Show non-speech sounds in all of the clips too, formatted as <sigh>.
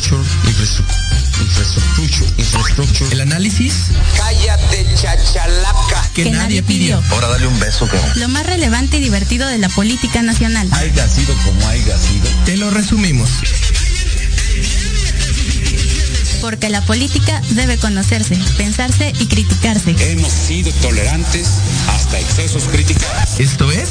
infrastructure, infrastructure, infrastructure, El análisis Cállate, chachalaca. que, Que nadie nadie pidió. pidió. Ahora dale un beso, cabrón. Lo más relevante y divertido de la política nacional. Haiga sido como haiga sido. Te lo resumimos. Porque la política debe conocerse, pensarse y criticarse. Hemos sido tolerantes hasta excesos críticos. Esto es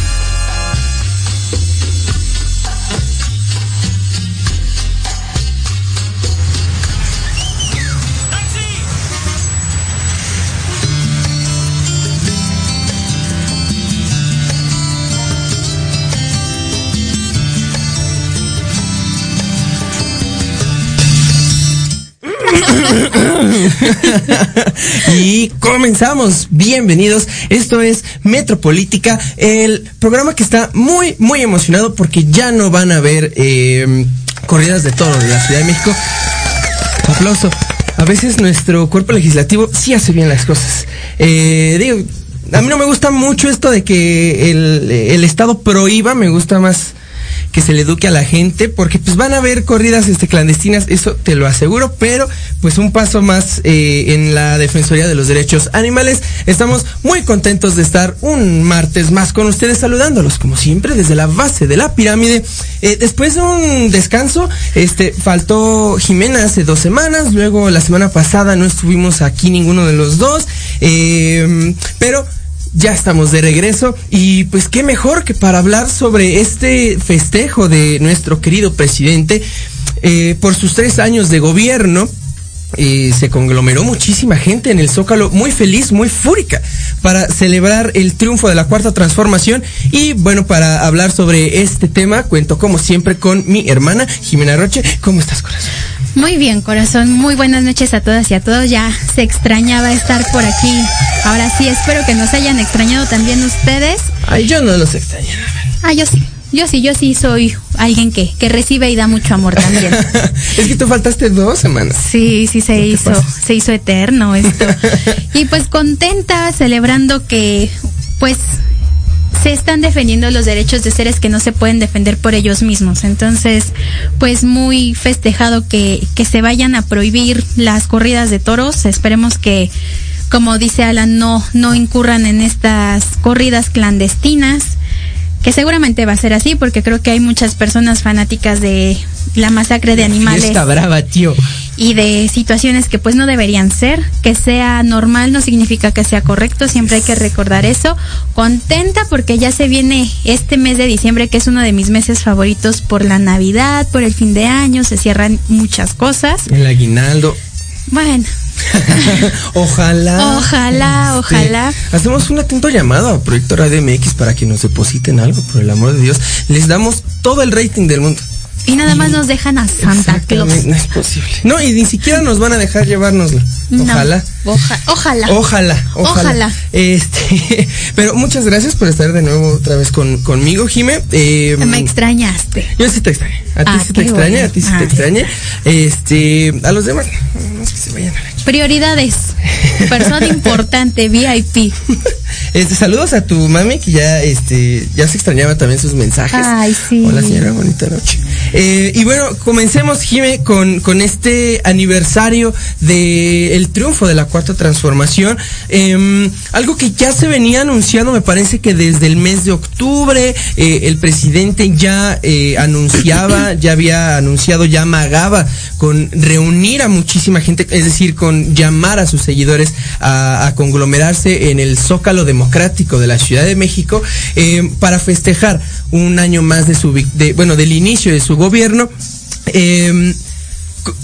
<coughs> y comenzamos. Bienvenidos. Esto es Metropolítica, el programa que está muy, muy emocionado porque ya no van a ver eh, corridas de toro de la Ciudad de México. Aplauso. A veces nuestro cuerpo legislativo sí hace bien las cosas. Eh, digo, a mí no me gusta mucho esto de que el Estado prohíba, me gusta más que se le eduque a la gente, porque pues van a haber corridas este, clandestinas, eso te lo aseguro, pero pues un paso más eh, en la Defensoría de los Derechos Animales. Estamos muy contentos de estar un martes más con ustedes, saludándolos como siempre desde la base de la pirámide. Eh, después de un descanso, este, faltó Jimena hace dos semanas, luego la semana pasada no estuvimos aquí ninguno de los dos, eh, pero ya estamos de regreso y pues qué mejor que para hablar sobre este festejo de nuestro querido presidente eh, por sus tres años de gobierno. eh, se conglomeró muchísima gente en el Zócalo, muy feliz, muy fúrica, para celebrar el triunfo de la cuarta transformación. Y bueno, para hablar sobre este tema, cuento como siempre con mi hermana Jimena Roche. ¿Cómo estás, corazón? Muy bien, corazón. Muy buenas noches a todas y a todos. Ya se extrañaba estar por aquí. Ahora sí, espero que nos hayan extrañado también ustedes. Ay, yo no los extraño. Ah, yo sí. Yo sí, yo sí soy alguien que, que recibe y da mucho amor también. <laughs> es que tú faltaste dos semanas. Sí, sí se hizo, se hizo eterno esto. <laughs> y pues contenta celebrando que pues se están defendiendo los derechos de seres que no se pueden defender por ellos mismos. Entonces, pues muy festejado que, que se vayan a prohibir las corridas de toros. Esperemos que, como dice Alan, no, no incurran en estas corridas clandestinas. Que seguramente va a ser así porque creo que hay muchas personas fanáticas de la masacre de animales Está brava, tío. Y de situaciones que pues no deberían ser. Que sea normal no significa que sea correcto, siempre hay que recordar eso. Contenta porque ya se viene este mes de diciembre que es uno de mis meses favoritos por la Navidad, por el fin de año, se cierran muchas cosas. El aguinaldo. Bueno, <laughs> Ojalá. Ojalá, Este, ojalá. Hacemos un atento llamado a Proyecto Radio MX para que nos depositen algo, por el amor de Dios. Les damos todo el rating del mundo. Y nada más nos dejan a Santa Claus. No es posible. No, y ni siquiera nos van a dejar llevárnoslo. No, Ojalá. oja- ojalá. Ojalá, ojalá. Ojalá. Este, <laughs> pero muchas gracias por estar de nuevo otra vez con, conmigo, Jime. Eh, Me extrañaste. yo sí te extrañé. A ti Ah, sí te extrañé, bueno. a ti sí Ah. te extrañé. Este, a los demás, no es que se vayan a la Prioridades. Persona <laughs> importante, VIP. Este, saludos a tu mami que ya, este, ya se extrañaba también sus mensajes. Ay, sí. Hola señora, bonita noche. Eh, y bueno, comencemos, Jime, con, con este aniversario del el triunfo de la cuarta transformación. Em, algo que ya se venía anunciando, me parece que desde el mes de octubre, eh, el presidente ya eh, anunciaba, ya había anunciado, ya amagaba con reunir a muchísima gente, es decir, con llamar a sus seguidores a, a conglomerarse en el Zócalo Democrático de la Ciudad de México eh, para festejar un año más de su, de, bueno, del inicio de su gobierno. Cu-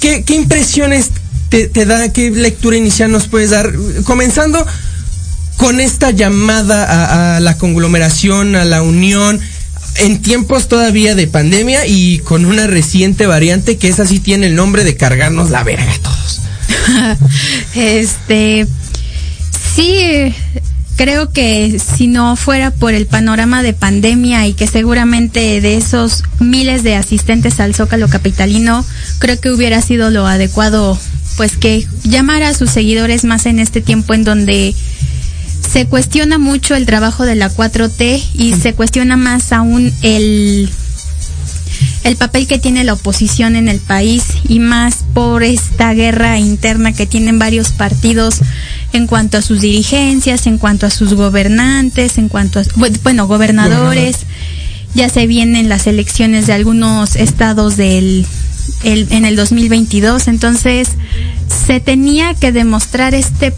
¿qué, impresiones te, da, qué lectura inicial nos puedes dar? Comenzando con esta llamada a, a la conglomeración, a la unión, en tiempos todavía de pandemia y con una reciente variante que esa sí tiene el nombre de cargarnos la verga a todos. <laughs> Este, sí, creo que si no fuera por el panorama de pandemia y que seguramente de esos miles de asistentes al Zócalo Capitalino, creo que hubiera sido lo adecuado pues que llamara a sus seguidores más en este tiempo en donde se cuestiona mucho el trabajo de la 4T y se cuestiona más aún el el papel que tiene la oposición en el país y más por esta guerra interna que tienen varios partidos en cuanto a sus dirigencias, en cuanto a sus gobernantes, en cuanto a, bueno, gobernadores. Ya se vienen las elecciones de algunos estados del el, en el 2022, entonces se tenía que demostrar este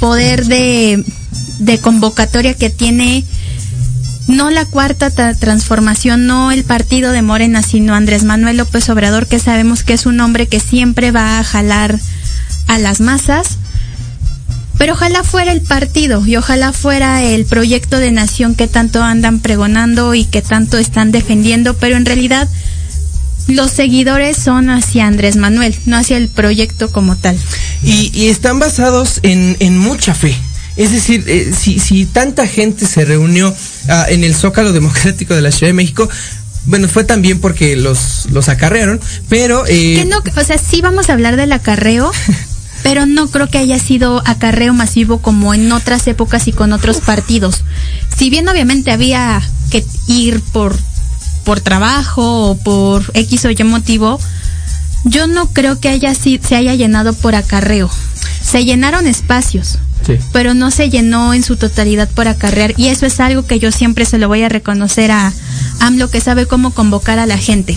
poder de, de convocatoria que tiene no la cuarta transformación, no el partido de Morena, sino Andrés Manuel López Obrador, que sabemos que es un hombre que siempre va a jalar a las masas. Pero ojalá fuera el partido y ojalá fuera el proyecto de nación que tanto andan pregonando y que tanto están defendiendo, pero en realidad los seguidores son hacia Andrés Manuel, no hacia el proyecto como tal. Y, están basados en, en mucha fe. Es decir, eh, si, si tanta gente se reunió ah, en el Zócalo Democrático de la Ciudad de México, bueno, fue también porque los, los acarrearon, pero... Eh... no, o sea, sí vamos a hablar del acarreo, <laughs> pero no creo que haya sido acarreo masivo como en otras épocas y con otros partidos. Si bien obviamente había que ir por, por trabajo o por X o Y motivo, yo no creo que haya, se haya llenado por acarreo. Se llenaron espacios pero no se llenó en su totalidad por acarrear y eso es algo que yo siempre se lo voy a reconocer a AMLO que sabe cómo convocar a la gente.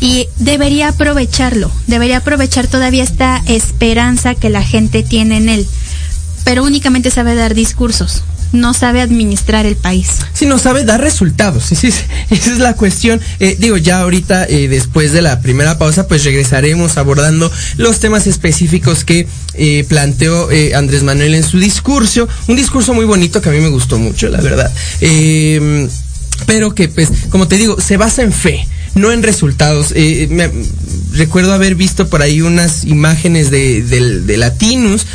Y debería aprovecharlo, debería aprovechar todavía esta esperanza que la gente tiene en él, pero únicamente sabe dar discursos no sabe administrar el país. Sí, no sabe dar resultados. Esa es la cuestión. Eh, digo, ya ahorita, eh, después de la primera pausa, pues regresaremos abordando los temas específicos que eh, planteó Andrés Manuel en su discurso. Un discurso muy bonito que a mí me gustó mucho, la verdad. pero que, pues, como te digo, se basa en fe no en resultados. me, recuerdo haber visto por ahí unas imágenes de, de, Latinus,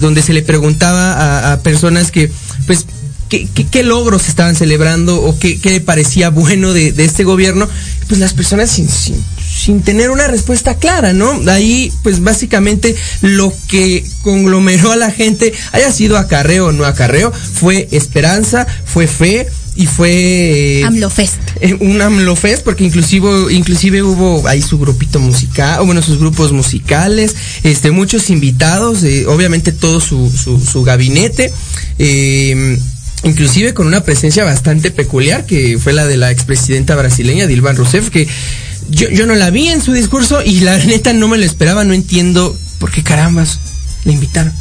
donde se le preguntaba a, personas que pues ¿Qué, logros estaban celebrando o qué, le parecía bueno de, este gobierno, pues las personas sin, sin, tener una respuesta clara, ¿no? Ahí, pues básicamente lo que conglomeró a la gente, haya sido acarreo o no acarreo, fue esperanza, fue fe y fue... Eh, AMLOFest. Eh, un AMLOFest, porque inclusive, inclusive hubo ahí su grupito musical, o bueno, sus grupos musicales, este, muchos invitados, eh, obviamente todo su, su, su gabinete. Eh, inclusive con una presencia bastante peculiar, que fue la de la expresidenta brasileña, Dilma Rousseff, que yo, yo no la vi en su discurso y la <laughs> neta no me lo esperaba, no entiendo por qué carambas le invitaron.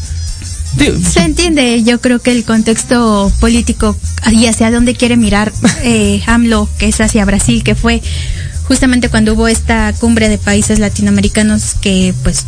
Se entiende, yo creo que el contexto político y hacia dónde quiere mirar eh, AMLO, que es hacia Brasil, que fue justamente cuando hubo esta cumbre de países latinoamericanos que pues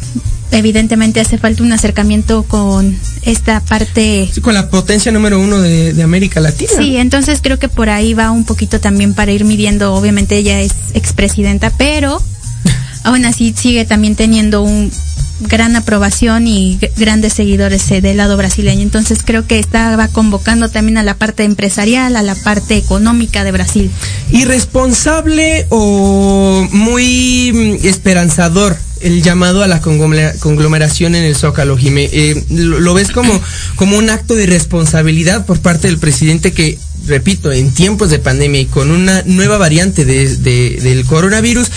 evidentemente hace falta un acercamiento con esta parte. con la potencia número uno de, América Latina. Sí, entonces creo que por ahí va un poquito también para ir midiendo. Obviamente ella es expresidenta, pero <laughs> aún así sigue también teniendo un gran aprobación y grandes seguidores eh, del lado brasileño. Entonces creo que estaba convocando también a la parte empresarial, a la parte económica de Brasil. ¿Irresponsable o muy mm, esperanzador el llamado a la conglomeración en el Zócalo, Jimé. Eh, lo, ves como, como un acto de responsabilidad por parte del presidente que, repito, en tiempos de pandemia y con una nueva variante del coronavirus,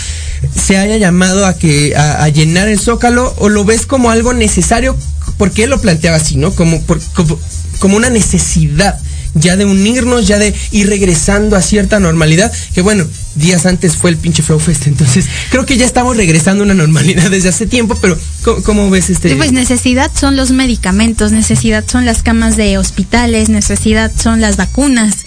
se haya llamado a que a, llenar el Zócalo o lo ves como algo necesario porque él lo planteaba así, ¿no? Como, como, como una necesidad ya de unirnos, ya de ir regresando a cierta normalidad, que bueno, días antes fue el pinche Flow Fest, entonces creo que ya estamos regresando a una normalidad desde hace tiempo, pero ¿cómo, ves este? pues necesidad son los medicamentos, necesidad son las camas de hospitales, necesidad son las vacunas,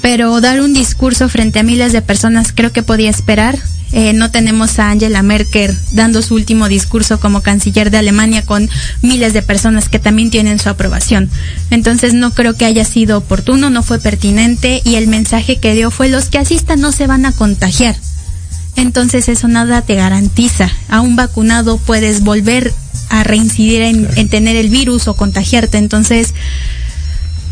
pero dar un discurso frente a miles de personas creo que podía esperar, eh, no tenemos a Angela Merkel dando su último discurso como canciller de Alemania con miles de personas que también tienen su aprobación. Entonces no creo que haya sido oportuno, no fue pertinente y el mensaje que dio fue los que asistan no se van a contagiar. Entonces eso nada te garantiza. A un vacunado puedes volver a reincidir en, en tener el virus o contagiarte. Entonces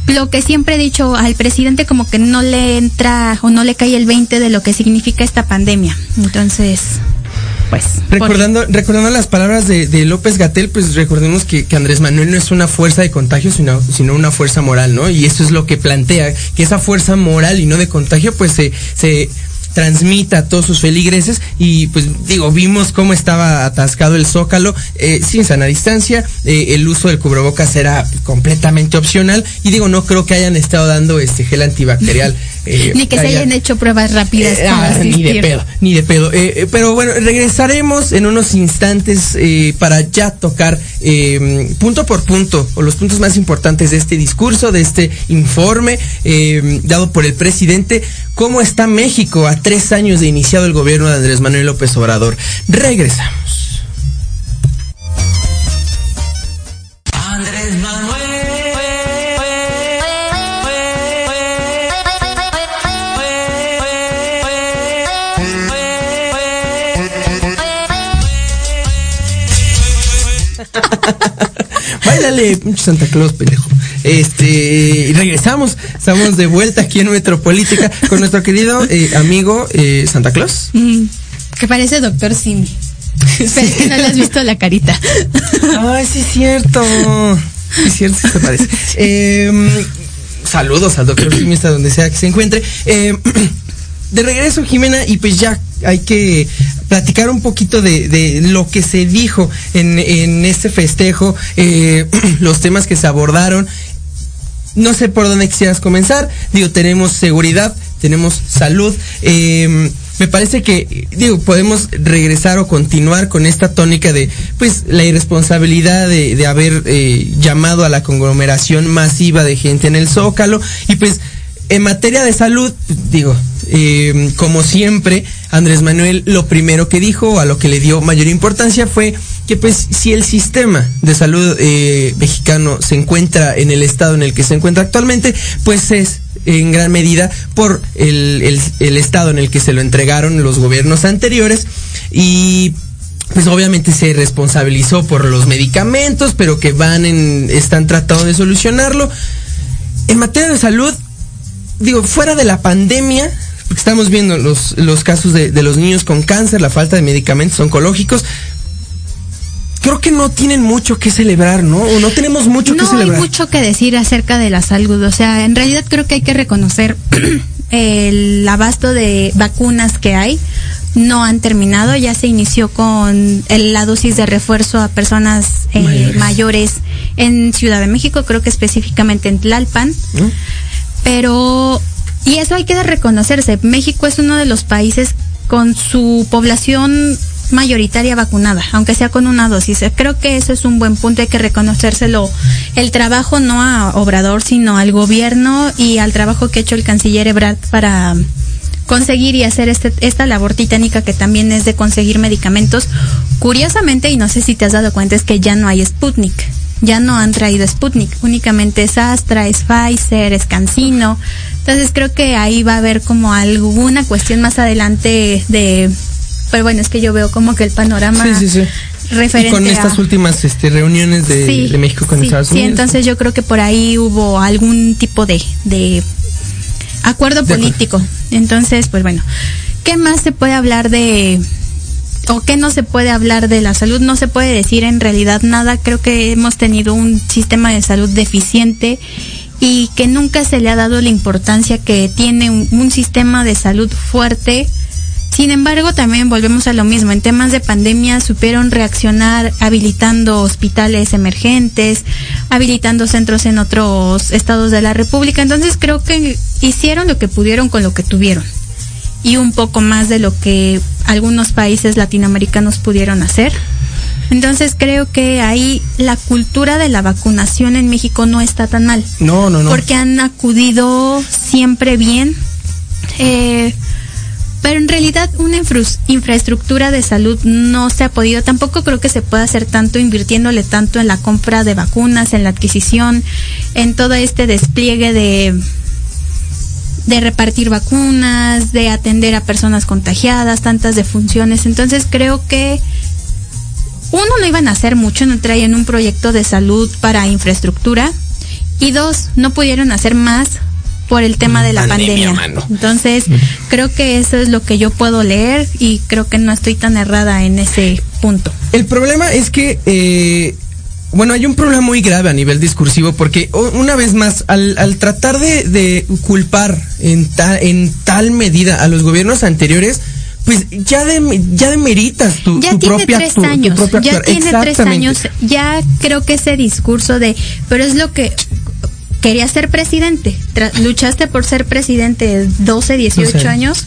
lo que siempre he dicho al presidente como que no le entra o no le cae el 20 de lo que significa esta pandemia. Entonces... pues. Recordando, recordando las palabras de, López Gatel, pues recordemos que, Andrés Manuel no es una fuerza de contagio, sino, sino una fuerza moral, ¿no? Y eso es lo que plantea, que esa fuerza moral y no de contagio, pues se transmita a todos sus feligreses y pues digo, vimos cómo estaba atascado el zócalo eh, sin sana distancia, eh, el uso del cubrebocas era completamente opcional y digo, no creo que hayan estado dando este gel antibacterial. <laughs> eh, Ni que se hayan hecho pruebas rápidas. Eh, ah, ni de pedo, ni de pedo. Eh, pero bueno, regresaremos en unos instantes para ya tocar eh, punto por punto o los puntos más importantes de este discurso, de este informe eh, dado por el presidente. ¿Cómo está México a tres años de iniciado el gobierno de Andrés Manuel López Obrador? Regresamos. Báilale, pinche Santa Claus, pendejo. Este, y regresamos. Estamos de vuelta aquí en Metropolítica con nuestro querido eh, amigo eh, Santa Claus. Mm, que parece doctor Simi. Pero es que no le has visto la carita. Ay, sí es cierto. Sí es cierto, sí se parece. Em, saludos al doctor Optimista donde sea que se encuentre. Em, <clears throat> de regreso, Jimena, y pues ya hay que platicar un poquito de, de lo que se dijo en, en este festejo, eh, <clears throat> los temas que se abordaron. No sé por dónde quisieras comenzar. Digo, tenemos seguridad, tenemos salud. eh, me parece que, digo, podemos regresar o continuar con esta tónica de, pues, la irresponsabilidad de, haber eh, llamado a la conglomeración masiva de gente en el Zócalo. Y pues, en materia de salud, digo, eh, como siempre, Andrés Manuel lo primero que dijo, a lo que le dio mayor importancia fue que pues si el sistema de salud eh, mexicano se encuentra en el estado en el que se encuentra actualmente, pues es en gran medida por el, el- estado en el que se lo entregaron los gobiernos anteriores y pues obviamente se responsabilizó por los medicamentos, pero que van en, están tratando de solucionarlo. En materia de salud, digo, fuera de la pandemia, porque estamos viendo los, los casos de, de los niños con cáncer, la falta de medicamentos oncológicos, creo que no tienen mucho que celebrar, ¿no? O no tenemos mucho que No hay celebrar. mucho que decir acerca de la salud. O sea, en realidad creo que hay que reconocer <clears throat> el abasto de vacunas que hay. No han terminado, ya se inició con el- la dosis de refuerzo a personas eh, Mayores. mayores. en Ciudad de México, creo que específicamente en Tlalpan. ¿no? Pero, y eso hay que reconocerse, México es uno de los países con su población mayoritaria vacunada, aunque sea con una dosis. Creo que eso es un buen punto, hay que reconocérselo. El trabajo no a Obrador, sino al gobierno y al trabajo que ha hecho el canciller Ebrard para conseguir y hacer este, esta labor titánica que también es de conseguir medicamentos. Curiosamente, y no sé si te has dado cuenta, es que ya no hay Sputnik. Ya no han traído Sputnik, únicamente es Astra, es Pfizer, es Cancino. Entonces creo que ahí va a haber como alguna cuestión más adelante de... Pero bueno, es que yo veo como que el panorama Sí, sí, sí. referente Y con estas a- últimas este, reuniones de, Sí, de México con sí, Estados Sí, Unidos. entonces yo creo que por ahí hubo algún tipo de, de acuerdo De acuerdo. político. Entonces, pues bueno, ¿qué más se puede hablar de o qué no se puede hablar de la salud? No se puede decir en realidad nada. Creo que hemos tenido un sistema de salud deficiente y que nunca se le ha dado la importancia que tiene un, sistema de salud fuerte. Sin embargo, también volvemos a lo mismo. En temas de pandemia supieron reaccionar habilitando hospitales emergentes, habilitando centros en otros estados de la República. Entonces creo que hicieron lo que pudieron con lo que tuvieron. Y un poco más de lo que algunos países latinoamericanos pudieron hacer. Entonces creo que ahí la cultura de la vacunación en México no está tan mal No, no, no. porque han acudido siempre bien. Eh, pero en realidad una infraestructura de salud no se ha podido, tampoco creo que se pueda hacer tanto invirtiéndole tanto en la compra de vacunas, en la adquisición, en todo este despliegue de de repartir vacunas, de atender a personas contagiadas, tantas defunciones. Entonces creo que uno no iban a hacer mucho, no traían un proyecto de salud para infraestructura y dos, no pudieron hacer más por el tema de la Pandemia. Entonces, creo que eso es lo que yo puedo leer y creo que no estoy tan errada en ese punto. El problema es que, eh, bueno, hay un problema muy grave a nivel discursivo porque o- una vez más, al, al tratar de, de culpar en, ta- en tal medida a los gobiernos anteriores, pues ya de, ya demeritas tu, ya tu tiene propia tres tu- tu años, propia ya tiene tres años, ya creo que ese discurso de, pero es lo que quería ser presidente, luchaste por ser presidente 12, 18 12 años.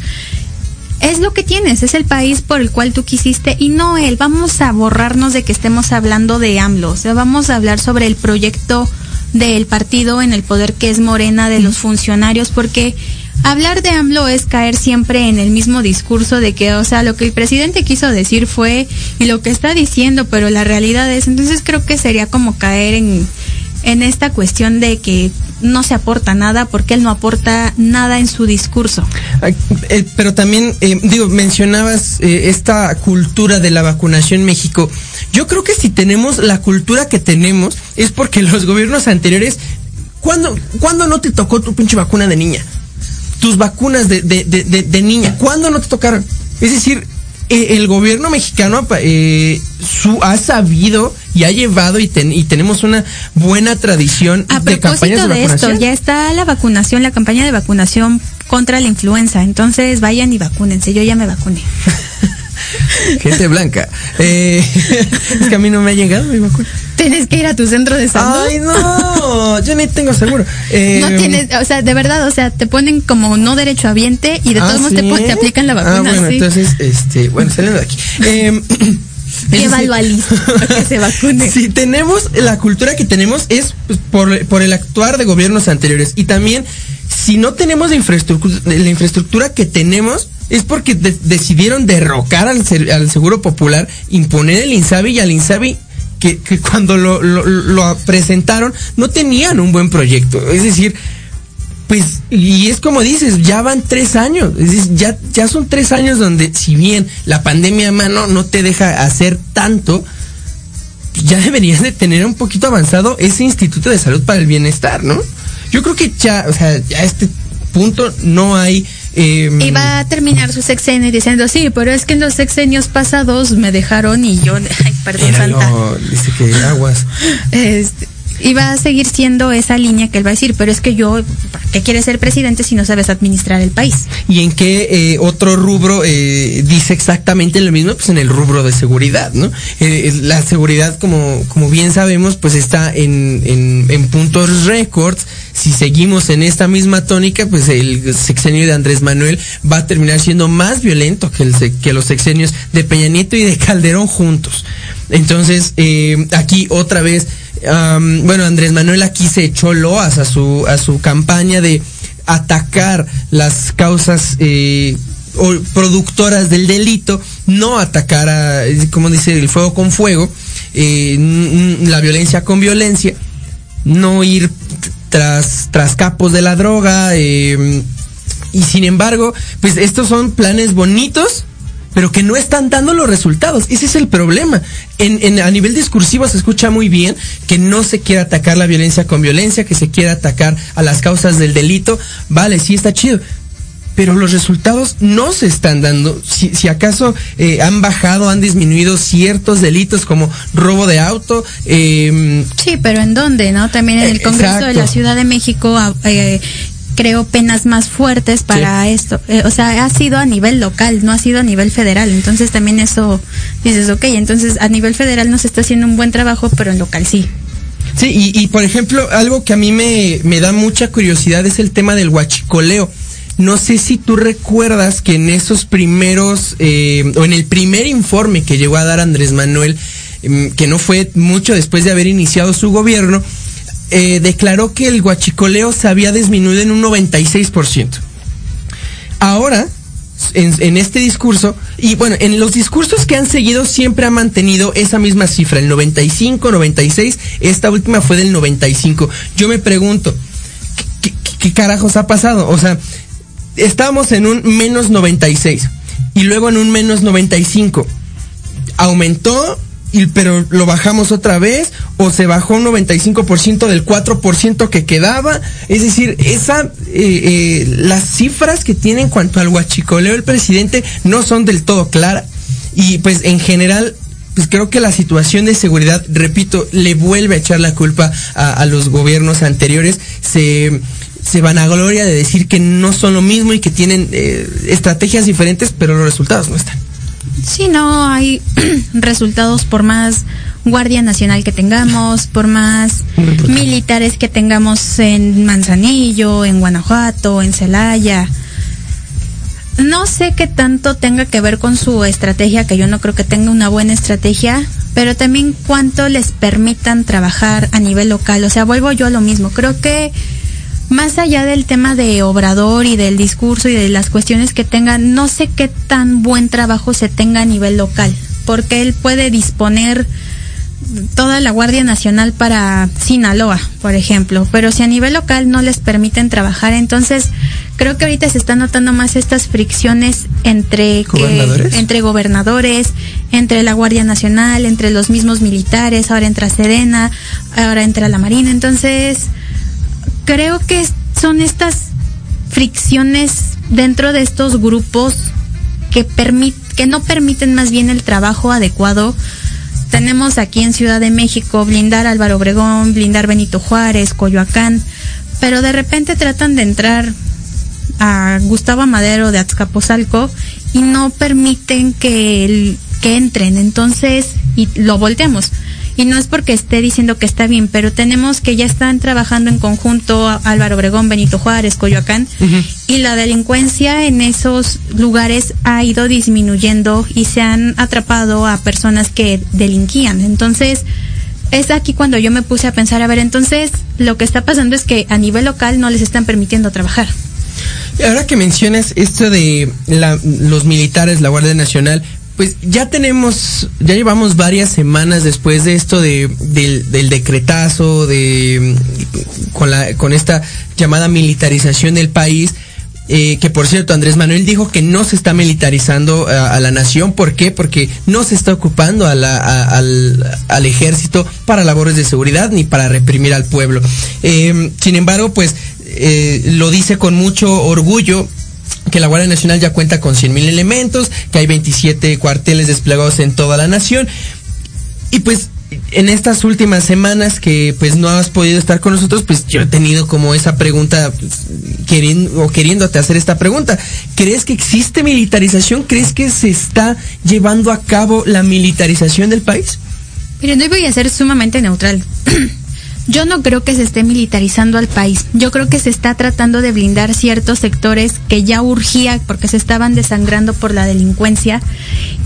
Es lo que tienes, es el país por el cual tú quisiste y no él. Vamos a borrarnos de que estemos hablando de AMLO, o sea, vamos a hablar sobre el proyecto del partido en el poder que es Morena, de los funcionarios, porque hablar de AMLO es caer siempre en el mismo discurso de que, o sea, lo que el presidente quiso decir fue y lo que está diciendo, pero la realidad es, entonces creo que sería como caer en, en esta cuestión de que no se aporta nada porque él no aporta nada en su discurso. Pero también, eh, digo, mencionabas eh, esta cultura de la vacunación en México. Yo creo que si tenemos la cultura que tenemos es porque los gobiernos anteriores, ¿cuándo, ¿cuándo no te tocó tu pinche vacuna de niña? Tus vacunas de, de, de, de- de niña, ¿cuándo no te tocaron? Es decir, eh, el gobierno mexicano eh, su, ha sabido y ha llevado y, ten- y tenemos una buena tradición A de campañas propósito de, de, esto, ya está la vacunación, la campaña de vacunación contra la influenza. Entonces vayan y vacúnense. Yo ya me vacuné. <laughs> Gente blanca. Eh, <laughs> es que a mí no me ha llegado mi vacuna. Tienes que ir a tu centro de salud. Ay, no, yo ni tengo seguro. Eh, No tienes, o sea, de verdad, o sea, te ponen como no derecho habiente y de ah, todos modos te, ¿sí? pon- te aplican la vacuna. Ah, bueno, sí. entonces, este, bueno, saliendo de aquí. Eh, Llévalo a Liz para que se vacune. <laughs> Si tenemos la cultura que tenemos es pues, por, por el actuar de gobiernos anteriores y también si no tenemos la infraestructura, la infraestructura que tenemos es porque de- decidieron derrocar al, al Seguro Popular, imponer el INSABI y al INSABI que, cuando lo, lo- presentaron no tenían un buen proyecto. Es decir, pues, y es como dices, ya van tres años, es decir, ya, ya son tres años donde si bien la pandemia mano no te deja hacer tanto, ya deberías de tener un poquito avanzado ese Instituto de Salud para el Bienestar, ¿no? Yo creo que ya, o sea, ya a este punto no hay... eh, Y va a terminar su sexenio diciendo, sí, pero es que en los sexenios pasados me dejaron y yo, <laughs> ay, perdón, Santa. dice que aguas. Este, y va a seguir siendo esa línea que él va a decir, pero es que yo, ¿para qué quieres ser presidente si no sabes administrar el país? ¿Y en qué eh, otro rubro eh, dice exactamente lo mismo? Pues en el rubro de seguridad, ¿no? Eh, la seguridad, como, como bien sabemos, pues está en, en, en puntos récords. Si seguimos en esta misma tónica, pues el sexenio de Andrés Manuel va a terminar siendo más violento que, el, que los sexenios de Peña Nieto y de Calderón juntos. Entonces, eh, aquí otra vez, am, bueno, Andrés Manuel aquí se echó loas a su, a su campaña de atacar las causas eh, productoras del delito, no atacar a, eh, como dice, el fuego con fuego, eh, la violencia con violencia, no ir tras, tras capos de la droga, eh, y sin embargo, pues estos son planes bonitos, pero que no están dando los resultados. Ese es el problema. En, en- a nivel discursivo se escucha muy bien que no se quiere atacar la violencia con violencia, que se quiere atacar a las causas del delito. Vale, sí está chido. Pero los resultados no se están dando. Si, si acaso eh, han bajado, han disminuido ciertos delitos como robo de auto, eh, Sí, pero ¿en dónde, no? También en el Congreso de la. Ciudad de México ah, eh, creó penas más fuertes para esto. Eh, o sea, ha sido a nivel local, no ha sido a nivel federal. Entonces también eso dices, ok, entonces a nivel federal no se está haciendo un buen trabajo, pero en local sí. Sí, y, y, por ejemplo, algo que a mí me, me da mucha curiosidad es el tema del huachicoleo. No sé si tú recuerdas que en esos primeros, eh, o en el primer informe que llegó a dar Andrés Manuel, em, que no fue mucho después de haber iniciado su gobierno, eh, declaró que el huachicoleo se había disminuido en un 96%. Ahora, en, este discurso, y bueno, en los discursos que han seguido siempre ha mantenido esa misma cifra, el 95, 96, esta última fue del 95. Yo me pregunto, ¿qué, qué- qué carajos ha pasado? O sea, estábamos en un menos 96 y luego en un menos 95. Aumentó y, pero lo bajamos otra vez o se bajó un 95% del 4% que quedaba. Es decir, esa, eh, eh, las cifras que tiene en cuanto al huachicoleo el presidente no son del todo claras. Y pues en general pues creo que la situación de seguridad, repito, le vuelve a echar la culpa a, los gobiernos anteriores. Se, se van a gloria de decir que no son lo mismo y que tienen eh, estrategias diferentes, pero los resultados no están. Sí, no hay <clears throat> resultados por más Guardia Nacional que tengamos, por más militares que tengamos en Manzanillo, en Guanajuato, en Celaya. No sé qué tanto tenga que ver con su estrategia, que yo no creo que tenga una buena estrategia, pero también cuánto les permitan trabajar a nivel local. O sea, vuelvo yo a lo mismo. Creo que más allá del tema de Obrador y del discurso y de las cuestiones que tenga, no sé qué tan buen trabajo se tenga a nivel local, porque él puede disponer toda la Guardia Nacional para Sinaloa, por ejemplo, pero si a nivel local no les permiten trabajar, entonces creo que ahorita se están notando más estas fricciones entre ¿Gobernadores? que entre gobernadores, entre la Guardia Nacional, entre los mismos militares, ahora entra Sedena, ahora entra la Marina, entonces creo que son estas fricciones dentro de estos grupos que permit, que no permiten más bien el trabajo adecuado. Tenemos aquí en Ciudad de México blindar Álvaro Obregón, blindar Benito Juárez, Coyoacán, pero de repente tratan de entrar a Gustavo Madero de Azcapotzalco y no permiten que, el- que entren. Entonces, y lo volteamos. Y no es porque esté diciendo que está bien, pero tenemos que ya están trabajando en conjunto Álvaro Obregón, Benito Juárez, Coyoacán, y la delincuencia en esos lugares ha ido disminuyendo y se han atrapado a personas que delinquían. Entonces, es aquí cuando yo me puse a pensar, a ver, entonces lo que está pasando es que a nivel local no les están permitiendo trabajar. Ahora que mencionas esto de la- los militares, la Guardia Nacional, pues ya tenemos, ya llevamos varias semanas después de esto de, del, decretazo, de con la, con esta llamada militarización del país. eh, que por cierto, Andrés Manuel dijo que no se está militarizando a, a la nación. ¿Por qué? Porque no se está ocupando al, al ejército para labores de seguridad ni para reprimir al pueblo. Eh, sin embargo, pues eh, lo dice con mucho orgullo que la Guardia Nacional ya cuenta con 100 mil elementos, que hay 27 cuarteles desplegados en toda la nación. Y pues en estas últimas semanas que pues no has podido estar con nosotros, pues yo he tenido como esa pregunta pues, queriendo o queriéndote hacer esta pregunta. ¿Crees que existe militarización? ¿Crees que se está llevando a cabo la militarización del país? Miren, hoy voy a ser sumamente neutral. <clears throat> Yo no creo que se esté militarizando al país. Yo creo que se está tratando de blindar ciertos sectores que ya urgía porque se estaban desangrando por la delincuencia.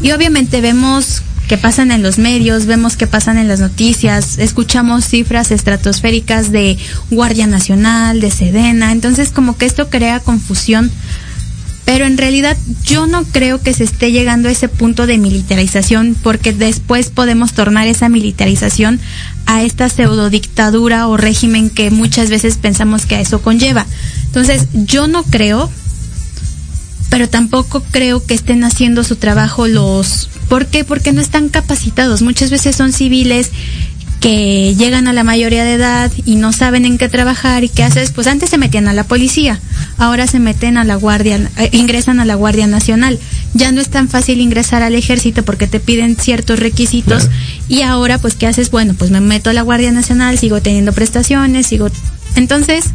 Y obviamente vemos que pasan en los medios, vemos que pasan en las noticias, escuchamos cifras estratosféricas de Guardia Nacional, de Sedena. Entonces como que esto crea confusión pero en realidad yo no creo que se esté llegando a ese punto de militarización porque después podemos tornar esa militarización a esta pseudo dictadura o régimen que muchas veces pensamos que a eso conlleva. Entonces yo no creo, pero tampoco creo que estén haciendo su trabajo los... ¿Por qué? Porque no están capacitados. Muchas veces son civiles que llegan a la mayoría de edad y no saben en qué trabajar y qué haces, pues antes se metían a la policía, ahora se meten a la guardia, eh, ingresan a la Guardia Nacional. Ya no es tan fácil ingresar al ejército porque te piden ciertos requisitos y ahora pues qué haces, bueno, pues me meto a la Guardia Nacional, sigo teniendo prestaciones, sigo entonces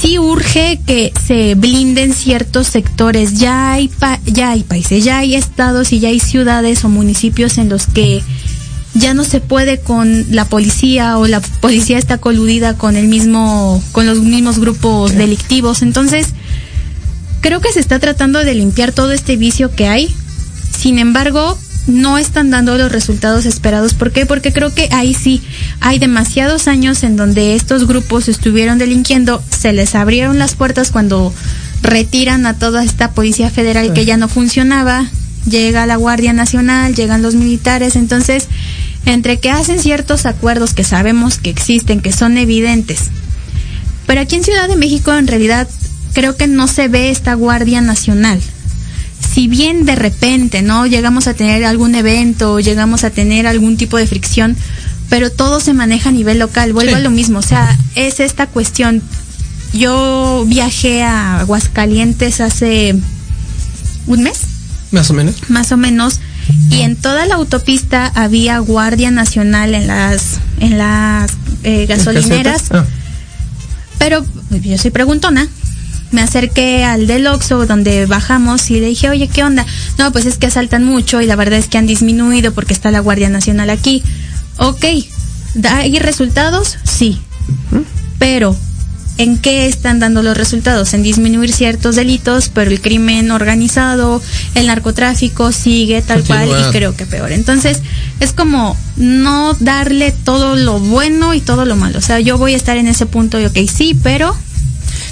sí urge que se blinden ciertos sectores. Ya hay pa- ya hay países, ya hay estados y ya hay ciudades o municipios en los que ya no se puede con la policía o la policía está coludida con el mismo con los mismos grupos delictivos. Entonces, creo que se está tratando de limpiar todo este vicio que hay. Sin embargo, no están dando los resultados esperados. ¿Por qué? Porque creo que ahí sí hay demasiados años en donde estos grupos estuvieron delinquiendo, se les abrieron las puertas cuando retiran a toda esta policía federal que ya no funcionaba, llega la Guardia Nacional, llegan los militares, entonces entre que hacen ciertos acuerdos que sabemos que existen, que son evidentes, pero aquí en Ciudad de México en realidad creo que no se ve esta Guardia Nacional. si bien de repente, ¿no? Llegamos a tener algún evento, llegamos a tener algún tipo de fricción, pero todo se maneja a nivel local, vuelvo Sí. a lo mismo, o sea, es esta cuestión. Yo viajé a Aguascalientes hace un mes, Más o menos. más o menos, y en toda la autopista había guardia nacional en las en las eh, gasolineras, Ah, pero yo soy preguntona. Me acerqué al del Oxxo donde bajamos y le dije, oye, ¿qué onda? No, pues es que asaltan mucho y la verdad es que han disminuido porque está la Guardia Nacional aquí. Ok, ¿da ¿hay resultados? Sí. Pero, ¿en qué están dando los resultados? En disminuir ciertos delitos, pero el crimen organizado, el narcotráfico sigue tal cual y creo que peor. Entonces, es como no darle todo lo bueno y todo lo malo. O sea, yo voy a estar en ese punto y ok, sí, pero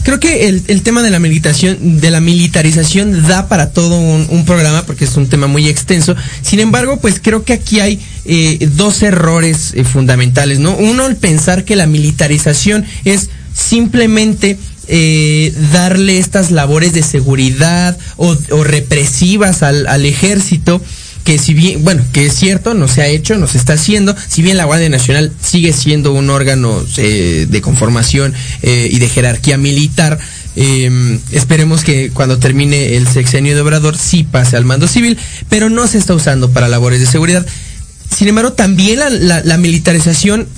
Creo que el, el tema de la militación, de la militarización da para todo un, un programa porque es un tema muy extenso. Sin embargo, pues creo que aquí hay eh, dos errores eh, fundamentales, ¿no? Uno, el pensar que la militarización es simplemente eh, darle estas labores de seguridad o, represivas al, al ejército que si bien, bueno, que es cierto, no se ha hecho, no se está haciendo, si bien la Guardia Nacional sigue siendo un órgano eh, de conformación eh, y de jerarquía militar, eh, esperemos que cuando termine el sexenio de Obrador sí pase al mando civil, pero no se está usando para labores de seguridad. Sin embargo, también la, la- la militarización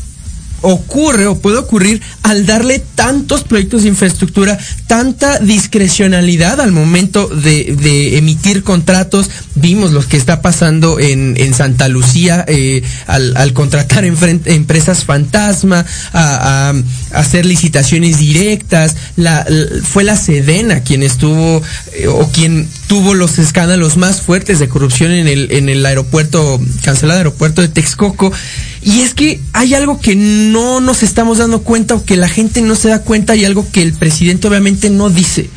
ocurre o puede ocurrir al darle tantos proyectos de infraestructura, tanta discrecionalidad al momento de, de emitir contratos. Vimos lo que está pasando en, en Santa Lucía eh, al, contratar enfren- empresas fantasma, a, hacer licitaciones directas. La, l- fue la Sedena quien estuvo eh, o quien tuvo los escándalos más fuertes de corrupción en el, en el aeropuerto, cancelado aeropuerto de Texcoco. Y es que hay algo que no nos estamos dando cuenta o que la gente no se da cuenta y algo que el presidente obviamente no dice.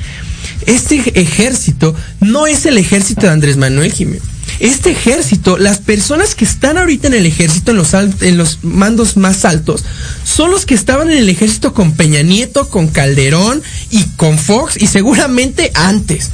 Este ejército no es el ejército de Andrés Manuel Jiménez. Este ejército, las personas que están ahorita en el ejército, en los, mandos más altos, son los que estaban en el ejército con Peña Nieto, con Calderón y con Fox y seguramente antes.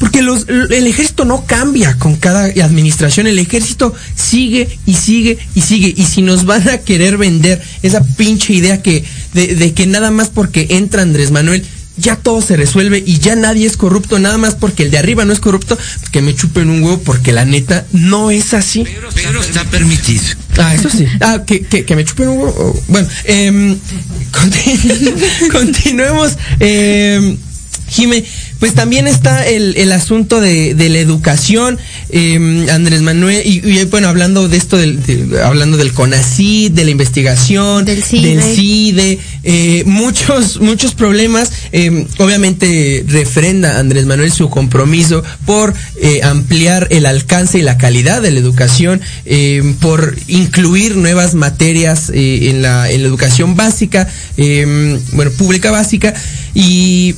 Porque los, el ejército no cambia con cada administración, el ejército sigue y sigue y sigue. Y si nos van a querer vender esa pinche idea que, de, de que nada más porque entra Andrés Manuel, ya todo se resuelve y ya nadie es corrupto, nada más porque el de arriba no es corrupto, que me chupen un huevo, porque la neta no es así. Pero está permitido. Ah, eso sí. Ah, que, que, que me chupen un huevo. oh, Bueno, <laughs> conti- <laughs> continuemos. em, Jime, pues también está el, el asunto de, de la educación, em, Andrés Manuel, y, y, bueno, hablando de esto, del, de- hablando del CONACID, de la investigación, Del CIDE. CIDE, eh, muchos, muchos problemas. eh, obviamente refrenda Andrés Manuel su compromiso por eh, ampliar el alcance y la calidad de la educación, eh, por incluir nuevas materias eh, en, la, en la educación básica, bueno, pública básica, y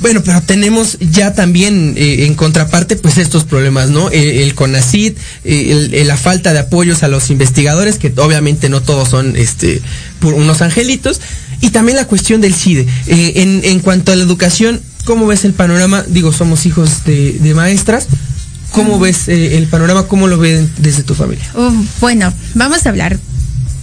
Bueno, pero tenemos ya también eh, en contraparte pues estos problemas, ¿no? Eh, el CONACID, eh, el- el- la falta de apoyos a los investigadores, que obviamente no todos son este por unos angelitos, y también la cuestión del CIDE. Eh, en, en cuanto a la educación, ¿cómo ves el panorama? Digo, somos hijos de, de maestras. ¿Cómo ves eh, el panorama? ¿Cómo lo ven desde tu familia? Bueno, vamos a hablar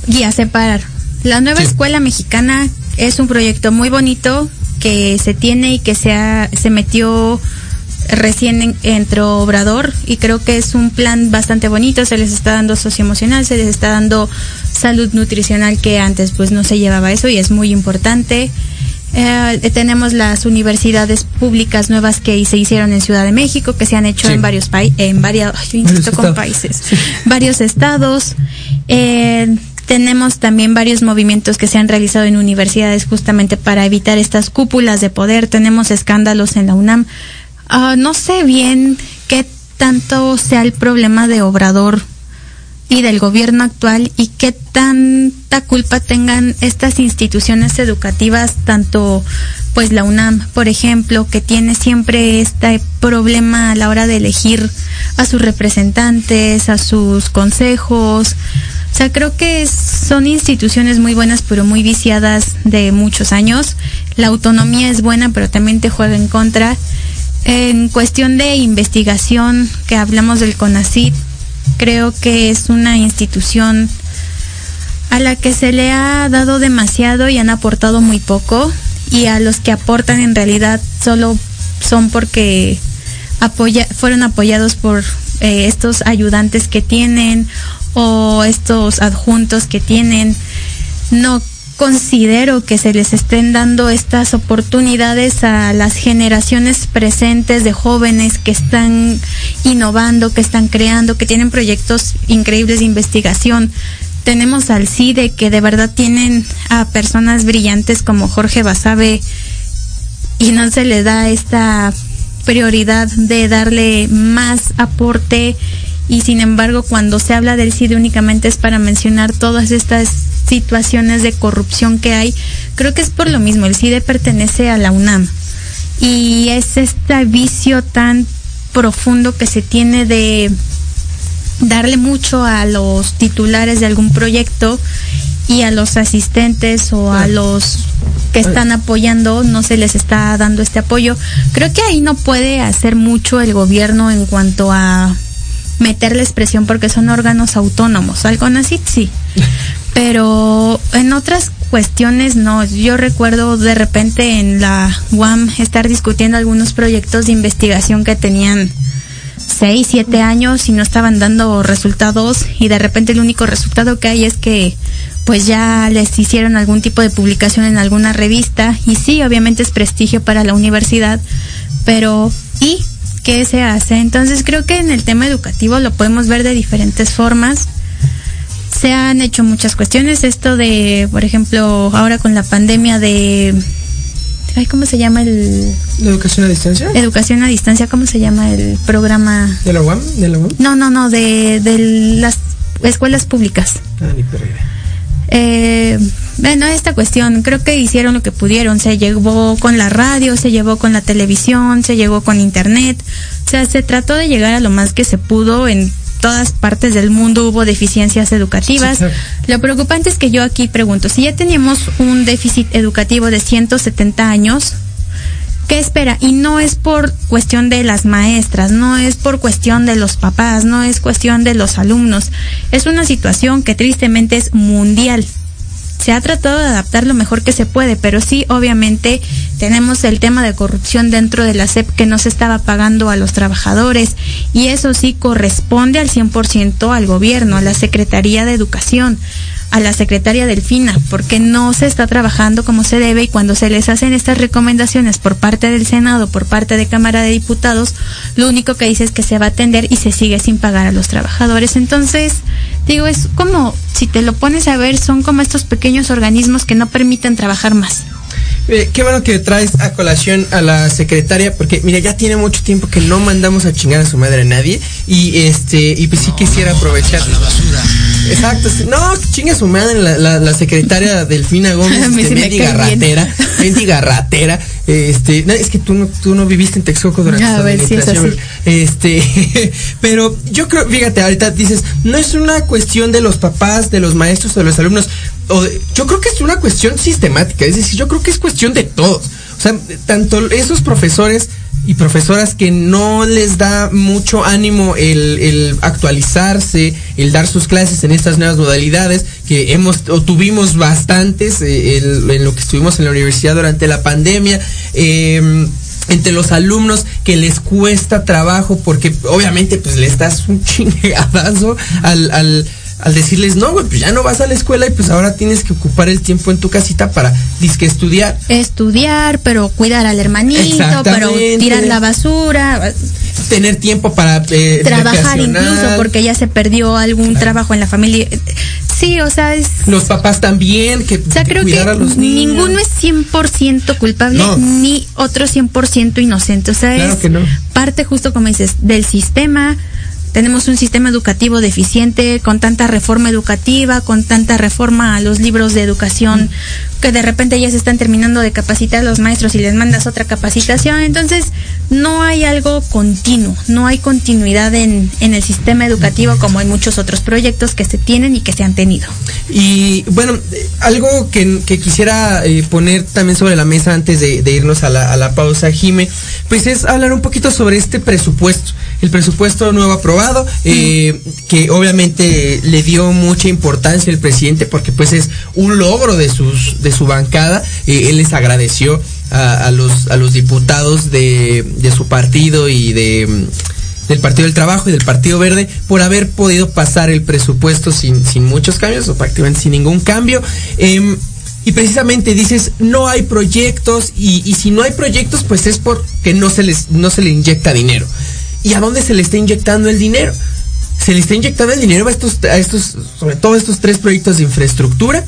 y a separar. La nueva Sí. escuela mexicana es un proyecto muy bonito que se tiene y que se, ha- se metió recién en- entró Obrador y creo que es un plan bastante bonito, se les está dando socioemocional, se les está dando salud nutricional que antes pues no se llevaba eso y es muy importante. Eh, tenemos las universidades públicas nuevas que se hicieron en Ciudad de México, que se han hecho Sí. en varios países, en varias, yo insisto con estados. países, varios estados. Eh, tenemos también varios movimientos que se han realizado en universidades justamente para evitar estas cúpulas de poder. Tenemos escándalos en la UNAM. Ah, no sé bien qué tanto sea el problema de Obrador y del gobierno actual y qué tanta culpa tengan estas instituciones educativas, tanto pues la UNAM, por ejemplo, que tiene siempre este problema a la hora de elegir a sus representantes, a sus consejos. O sea, creo que son instituciones muy buenas, pero muy viciadas de muchos años. La autonomía es buena, pero también te juega en contra. En cuestión de investigación, que hablamos del CONACIT, creo que es una institución a la que se le ha dado demasiado y han aportado muy poco y a los que aportan en realidad solo son porque apoya, fueron apoyados por eh, estos ayudantes que tienen o estos adjuntos que tienen. No considero que se les estén dando estas oportunidades a las generaciones presentes de jóvenes que están innovando, que están creando, que tienen proyectos increíbles de investigación. Tenemos al CIDE que de verdad tienen a personas brillantes como Jorge Basabe y no se le da esta prioridad de darle más aporte y sin embargo cuando se habla del CIDE únicamente es para mencionar todas estas situaciones de corrupción que hay. Creo que es por lo mismo, el CIDE pertenece a la UNAM y es este vicio tan profundo que se tiene de darle mucho a los titulares de algún proyecto y a los asistentes o a los que están apoyando no se les está dando este apoyo. Creo que ahí no puede hacer mucho el gobierno en cuanto a meterle expresión porque son órganos autónomos. Algo así sí. <laughs> Pero en otras cuestiones no. Yo recuerdo de repente en la UAM estar discutiendo algunos proyectos de investigación que tenían seis, siete años y no estaban dando resultados y de repente el único resultado que hay es que pues ya les hicieron algún tipo de publicación en alguna revista y sí, obviamente es prestigio para la universidad, pero ¿y qué se hace? Entonces creo que en el tema educativo lo podemos ver de diferentes formas. Se han hecho muchas cuestiones, esto de, por ejemplo, ahora con la pandemia de Ay, ¿cómo se llama el ¿La educación a distancia? educación a distancia? ¿Cómo se llama el programa? ¿De la UAM? ¿De la UAM? No, no, no, de, de las escuelas públicas. Ah, ni. Eh, bueno, esta cuestión, creo que hicieron lo que pudieron. Se llevó con la radio, se llevó con la televisión, se llegó con internet. O sea, se trató de llegar a lo más que se pudo en todas partes del mundo hubo deficiencias educativas. Sí. Lo preocupante es que yo aquí pregunto, si ya teníamos un déficit educativo de 170 años, ¿qué espera? Y no es por cuestión de las maestras, no es por cuestión de los papás, no es cuestión de los alumnos. Es una situación que tristemente es mundial. Se ha tratado de adaptar lo mejor que se puede, pero sí, obviamente, tenemos el tema de corrupción dentro de la SEP que no se estaba pagando a los trabajadores y eso sí corresponde al 100% al gobierno, a la Secretaría de Educación a la secretaria Delfina, porque no se está trabajando como se debe y cuando se les hacen estas recomendaciones por parte del Senado, por parte de Cámara de Diputados, lo único que dice es que se va a atender y se sigue sin pagar a los trabajadores. Entonces, digo, es como, si te lo pones a ver, son como estos pequeños organismos que no permiten trabajar más. Eh, qué bueno que traes a colación a la secretaria, porque mira, ya tiene mucho tiempo que no mandamos a chingar a su madre a nadie. Y este, y pues sí quisiera aprovechar. La basura. Exacto, no, que chingue a su madre la, la, la secretaria <laughs> Delfina Gómez, este, mendiga ratera, mendiga ratera, este, es que tú no, tú no viviste en Texcoco durante A ver, es administración, este, <laughs> pero yo creo, fíjate, ahorita dices, no es una cuestión de los papás, de los maestros, de los alumnos, o de- yo creo que es una cuestión sistemática, es decir, yo creo que es cuestión de todos, o sea, tanto esos profesores y profesoras que no les da mucho ánimo el, el actualizarse, el dar sus clases en estas nuevas modalidades, que hemos o tuvimos bastantes eh, en lo que estuvimos en la universidad durante la pandemia. eh, entre los alumnos que les cuesta trabajo porque obviamente pues les das un <laughs> chingadazo al, al, al decirles no, güey, pues ya no vas a la escuela y pues ahora tienes que ocupar el tiempo en tu casita para disque estudiar. Estudiar, pero cuidar al hermanito, pero tirar la basura, tener tiempo para eh, trabajar incluso porque ya se perdió algún trabajo en la familia. Sí, o sea, es... los papás también que, O sea, que creo que cuidar a los niños. ninguno es 100% culpable No. ni otro 100% inocente. O sea, Claro es que no. parte justo como dices del sistema, tenemos un sistema educativo deficiente, con tanta reforma educativa, con tanta reforma a los libros de educación, que de repente ya se están terminando de capacitar a los maestros y les mandas otra capacitación. Entonces, no hay algo continuo, no hay continuidad en, el sistema educativo como en muchos otros proyectos que se tienen y que se han tenido. Y bueno, algo que, quisiera eh, poner también sobre la mesa antes de, irnos a la pausa, Jime, pues es hablar un poquito sobre este presupuesto. El presupuesto nuevo aprobado, eh, que obviamente le dio mucha importancia el presidente porque pues es un logro de sus de su bancada. Eh, él les agradeció a, los a los diputados de, de su partido y de del Partido del Trabajo y del Partido Verde por haber podido pasar el presupuesto sin, sin muchos cambios o prácticamente sin ningún cambio. Em, y precisamente dices, no hay proyectos y, y si no hay proyectos, pues es porque no se les, no se le inyecta dinero. ¿Y a dónde se le está inyectando el dinero? Se le está inyectando el dinero a estos, a estos sobre todo estos tres proyectos de infraestructura,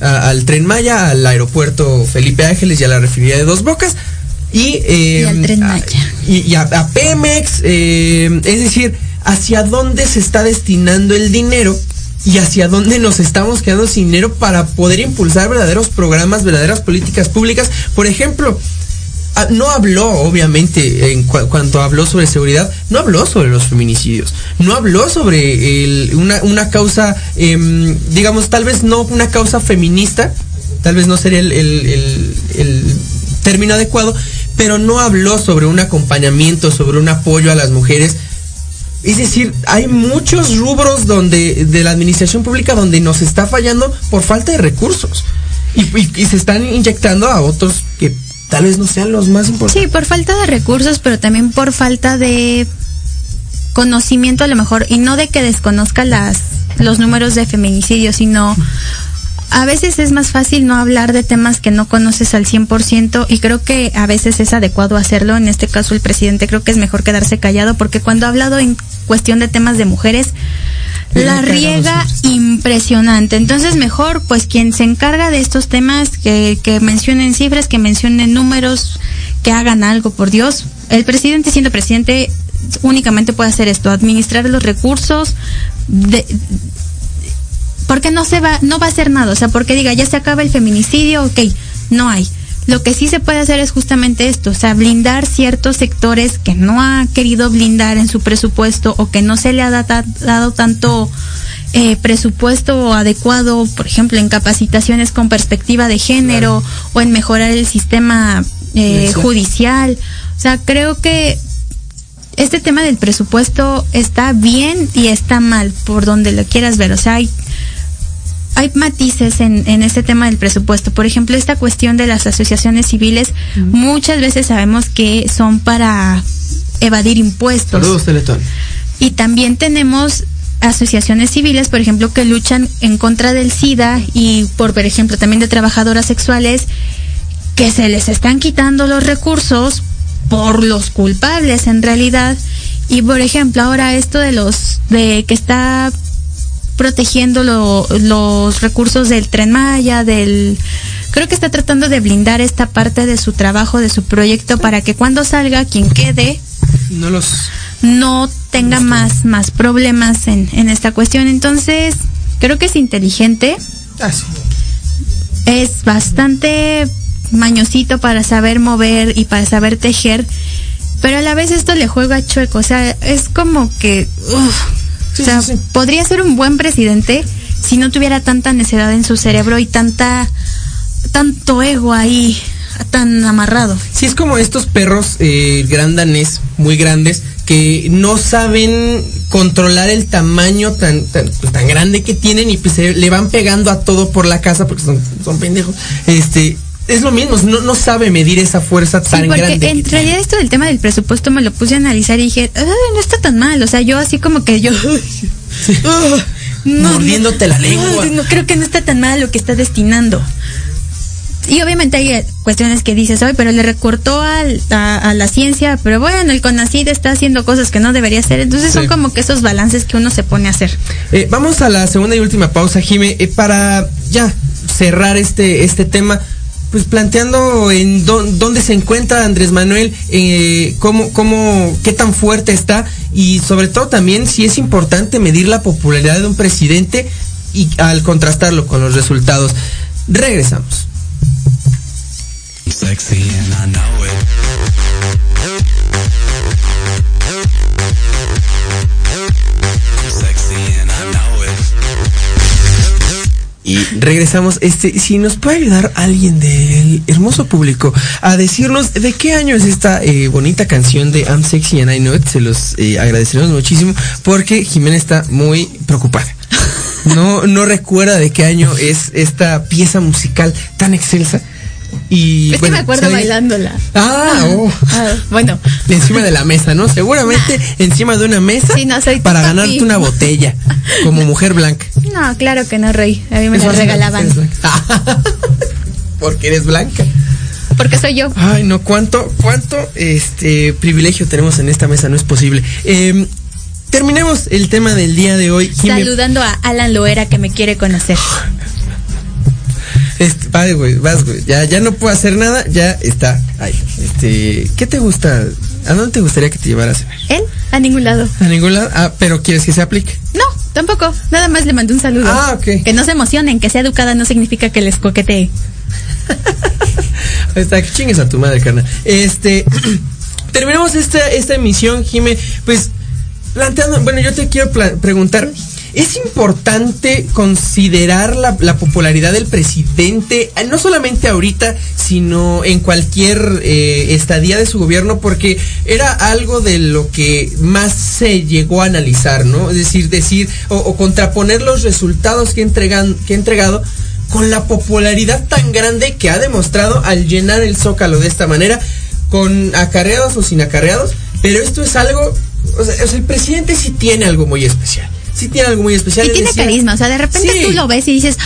a- al Tren Maya, al aeropuerto Felipe Ángeles y a la refinería de Dos Bocas. Y, eh, Y al Tren a- y, y a, a Pemex, eh, es decir, hacia dónde se está destinando el dinero y hacia dónde nos estamos quedando sin dinero para poder impulsar verdaderos programas, verdaderas políticas públicas. Por ejemplo, no habló, obviamente, en cua- cuanto habló sobre seguridad, no habló sobre los feminicidios, no habló sobre el- una, una causa, em, digamos, tal vez no una causa feminista, tal vez no sería el, término adecuado, pero no habló sobre un acompañamiento, sobre un apoyo a las mujeres. Es decir, hay muchos rubros donde de la administración pública donde nos está fallando por falta de recursos. Y se están inyectando a otros que tal vez no sean los más importantes. Sí, por falta de recursos, pero también por falta de conocimiento a lo mejor, y no de que desconozca las los números de feminicidio, sino a veces es más fácil no hablar de temas que no conoces al 100% y creo que a veces es adecuado hacerlo. En este caso el presidente creo que es mejor quedarse callado porque cuando ha hablado en cuestión de temas de mujeres, la riega impresionante. Entonces mejor pues quien se encarga de estos temas que, que mencionen cifras, que mencionen números, que hagan algo, por Dios. El presidente siendo presidente únicamente puede hacer esto, administrar los recursos, de, porque no se va, no va a hacer nada, o sea, porque diga, ya se acaba el feminicidio, ok, no hay. Lo que sí se puede hacer es justamente esto, o sea, blindar ciertos sectores que no ha querido blindar en su presupuesto o que no se le ha dado tanto eh, presupuesto adecuado, por ejemplo, en capacitaciones con perspectiva de género o en mejorar el sistema eh, judicial. O sea, creo que este tema del presupuesto está bien y está mal, por donde lo quieras ver. O sea, hay, hay matices en, en este tema del presupuesto. Por ejemplo, esta cuestión de las asociaciones civiles, muchas veces sabemos que son para evadir impuestos. Saludos, Teletón. Y también tenemos asociaciones civiles, por ejemplo, que luchan en contra del SIDA y por, por ejemplo, también de trabajadoras sexuales, que se les están quitando los recursos por los culpables en realidad. Y por ejemplo, ahora esto de los, de que está protegiendo lo- los recursos del tren Maya, del creo que está tratando de blindar esta parte de su trabajo, de su proyecto para que cuando salga quien quede No los. no tenga más, más problemas en, en esta cuestión. Entonces, creo que es inteligente, Ah, sí. es bastante mañosito para saber mover y para saber tejer, pero a la vez esto le juega chueco, o sea, es como que, uf, Sí, o sea, sí, sí. podría ser un buen presidente si no tuviera tanta necedad en su cerebro y tanta, tanto ego ahí tan amarrado. Sí, es como estos perros eh, gran danés, muy grandes, que no saben controlar el tamaño tan, tan, pues, tan grande que tienen y pues se le van pegando a todo por la casa porque son, son pendejos. Este, es lo mismo, no, no sabe medir esa fuerza Sí, tan porque grande. en realidad esto del tema del presupuesto me lo puse a analizar y dije, "Ay, no está tan mal, o sea, yo así como que yo... <laughs> <laughs> No, Mordiéndote la lengua. no creo que no está tan mal lo que está destinando. Y obviamente hay eh, cuestiones que dices hoy, pero le recortó al- a, a la ciencia, pero bueno, el CONACID está haciendo cosas que no debería hacer, entonces son como que esos balances que uno se pone a hacer. Eh, vamos a la segunda y última pausa, Jime, eh, para ya cerrar este, este tema. Pues planteando en dó- dónde se encuentra Andrés Manuel, eh, cómo, cómo, qué tan fuerte está y sobre todo también si es importante medir la popularidad de un presidente y al contrastarlo con los resultados. Regresamos. Y regresamos. Este, si nos puede ayudar alguien del hermoso público a decirnos de qué año es esta eh, bonita canción de I'm Sexy and I Know It, se los eh, agradeceremos muchísimo porque Jimena está muy preocupada. No, no recuerda de qué año es esta pieza musical tan excelsa. Y Es que bueno, me acuerdo bailándola. Ah, oh. Ah, bueno, Encima de la mesa, ¿no? Seguramente encima de una mesa Sí, no soy para papi. ganarte una botella como mujer blanca. no, claro que no, Rey. A mí me la regalaban. <laughs> Porque eres blanca. Porque soy yo. Ay, no, cuánto, cuánto este privilegio tenemos en esta mesa, no es posible. Eh, terminemos el tema del día de hoy. Saludando a Alan Loera que me quiere conocer. Este, vas, güey, vas, güey. Ya, ya no puedo hacer nada, ya está ahí. Este, ¿qué te gusta? ¿A dónde te gustaría que te llevara a cenar? ¿Él? A ningún lado. A ningún lado. Ah, pero quieres que se aplique. No, tampoco. Nada más le mandé un saludo. Ah, ok. Que no se emocionen, que sea educada no significa que les coquetee. <laughs> Está, que chingues a tu madre, carnal. Este, <clears throat> terminamos esta, esta emisión, Jime, pues, planteando, bueno, yo te quiero preguntar, ¿es importante considerar la, la popularidad del presidente, eh, no solamente ahorita, sino en cualquier eh, estadía de su gobierno? Porque era algo de lo que más se llegó a analizar, ¿no? Es decir, decir, o, contraponer los resultados que, entregan, que ha entregado con la popularidad tan grande que ha demostrado al llenar el zócalo de esta manera, con acarreados o sin acarreados, pero esto es algo, o sea, el presidente sí tiene algo muy especial, sí tiene algo muy especial. Y tiene decía- carisma. O sea, de repente Sí. tú lo ves y dices,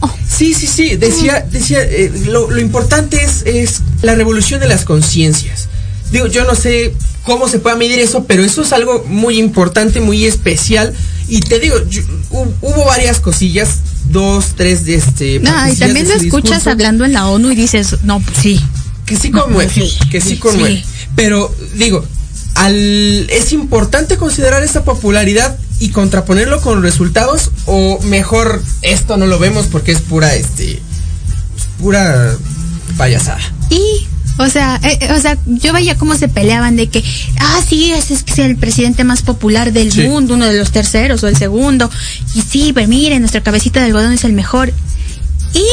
oh, Sí, sí, sí, decía, decía, eh, lo, lo importante es, es la revolución de las conciencias. Digo, yo no sé cómo se puede medir eso, pero eso es algo muy importante, muy especial. Y te digo, yo- hubo varias cosillas, dos, tres de este. no, y también lo escuchas hablando en la ONU y dices, no, pues sí. que sí No, conmueve, sí, que sí sí, conmueve. sí. Pero digo, al es importante considerar esa popularidad y contraponerlo con resultados o mejor esto no lo vemos porque es pura este es pura payasada. Y, o sea, eh, eh, o sea, yo veía cómo se peleaban de que, ah, sí, ese es que el presidente más popular del Sí. mundo, uno de los terceros o el segundo. Y sí, pero miren, nuestra cabecita de algodón es el mejor. ¿Y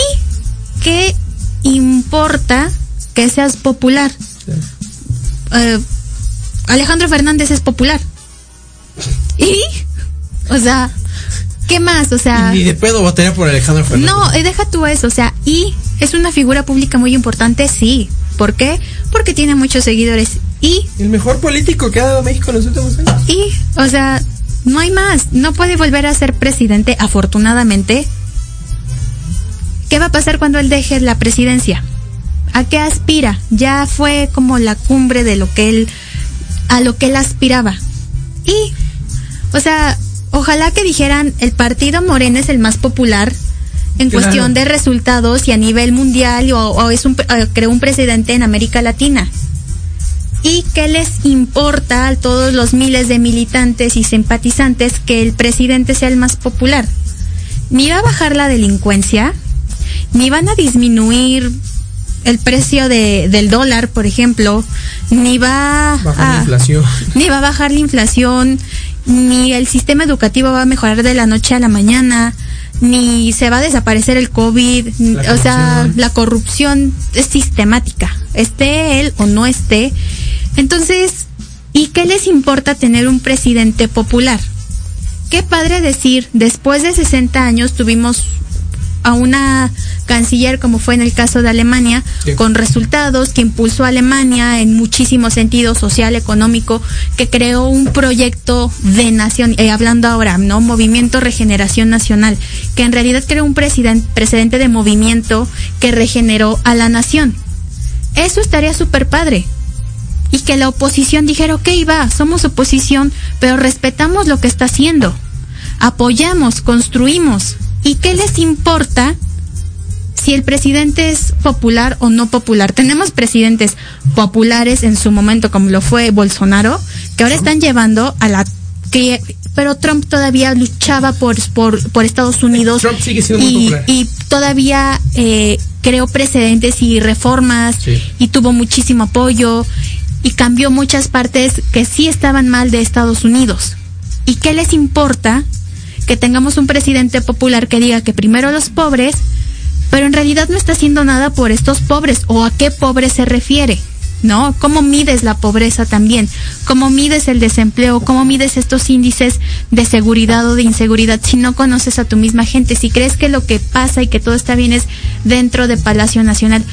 qué importa que seas popular? Eh, Alejandro Fernández es popular. <laughs> ¿Y? O sea, ¿qué más? O sea... Ni de pedo votaría por Alejandro Fernández. No, eh, deja tú eso, o sea, y es una figura pública muy importante, sí. ¿Por qué? Porque tiene muchos seguidores. Y, El mejor político que ha dado México en los últimos años. y, o sea, no hay más. No puede volver a ser presidente, afortunadamente. ¿Qué va a pasar cuando él deje la presidencia? ¿A qué aspira? Ya fue como la cumbre de lo que él, a lo que él aspiraba. Y, o sea, ojalá que dijeran, el partido Morena es el más popular en Claro. cuestión de resultados y a nivel mundial o, o es un, eh, creó un presidente en América Latina. ¿Y qué les importa a todos los miles de militantes y simpatizantes que el presidente sea el más popular? Ni va a bajar la delincuencia, ni van a disminuir el precio de, del dólar, por ejemplo, ni va la inflación. ni va a bajar la inflación, ni el sistema educativo va a mejorar de la noche a la mañana, ni se va a desaparecer el COVID, o sea, la corrupción es sistemática, esté él o no esté. Entonces, ¿y qué les importa tener un presidente popular? Qué padre decir, después de 60 años tuvimos a una canciller como fue en el caso de Alemania, con resultados que impulsó a Alemania en muchísimos sentidos, social, económico, que creó un proyecto de nación, eh, hablando ahora, ¿no? Movimiento Regeneración Nacional, que en realidad creó un precedente de movimiento que regeneró a la nación. Eso estaría súper padre. Y que la oposición dijera, ok, va, somos oposición, pero respetamos lo que está haciendo. Apoyamos, construimos. ¿Y qué les importa si el presidente es popular o no popular. Tenemos presidentes populares en su momento, como lo fue Bolsonaro, que ahora están llevando a la que pero Trump todavía luchaba por por, por Estados Unidos Trump sigue siendo muy y, popular. y todavía eh, creó precedentes y reformas Sí. y tuvo muchísimo apoyo y cambió muchas partes que sí estaban mal de Estados Unidos. ¿Y qué les importa que tengamos un presidente popular que diga que primero los pobres, pero en realidad no está haciendo nada por estos pobres o a qué pobres se refiere? ¿No? ¿Cómo mides la pobreza también? ¿Cómo mides el desempleo? ¿Cómo mides estos índices de seguridad o de inseguridad si no conoces a tu misma gente? Si crees que lo que pasa y que todo está bien es dentro de Palacio Nacional.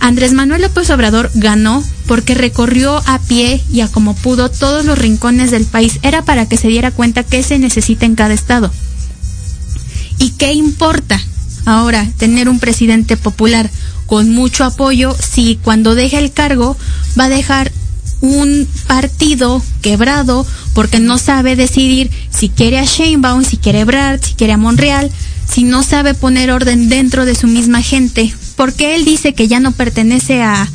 Andrés Manuel López Obrador ganó porque recorrió a pie y a como pudo todos los rincones del país. Era para que se diera cuenta qué se necesita en cada estado. ¿Y qué importa ahora tener un presidente popular con mucho apoyo si cuando deje el cargo va a dejar un partido quebrado porque no sabe decidir si quiere a Sheinbaum, si quiere a Ebrard, si quiere a Monreal, si no sabe poner orden dentro de su misma gente? Porque él dice que ya no pertenece a,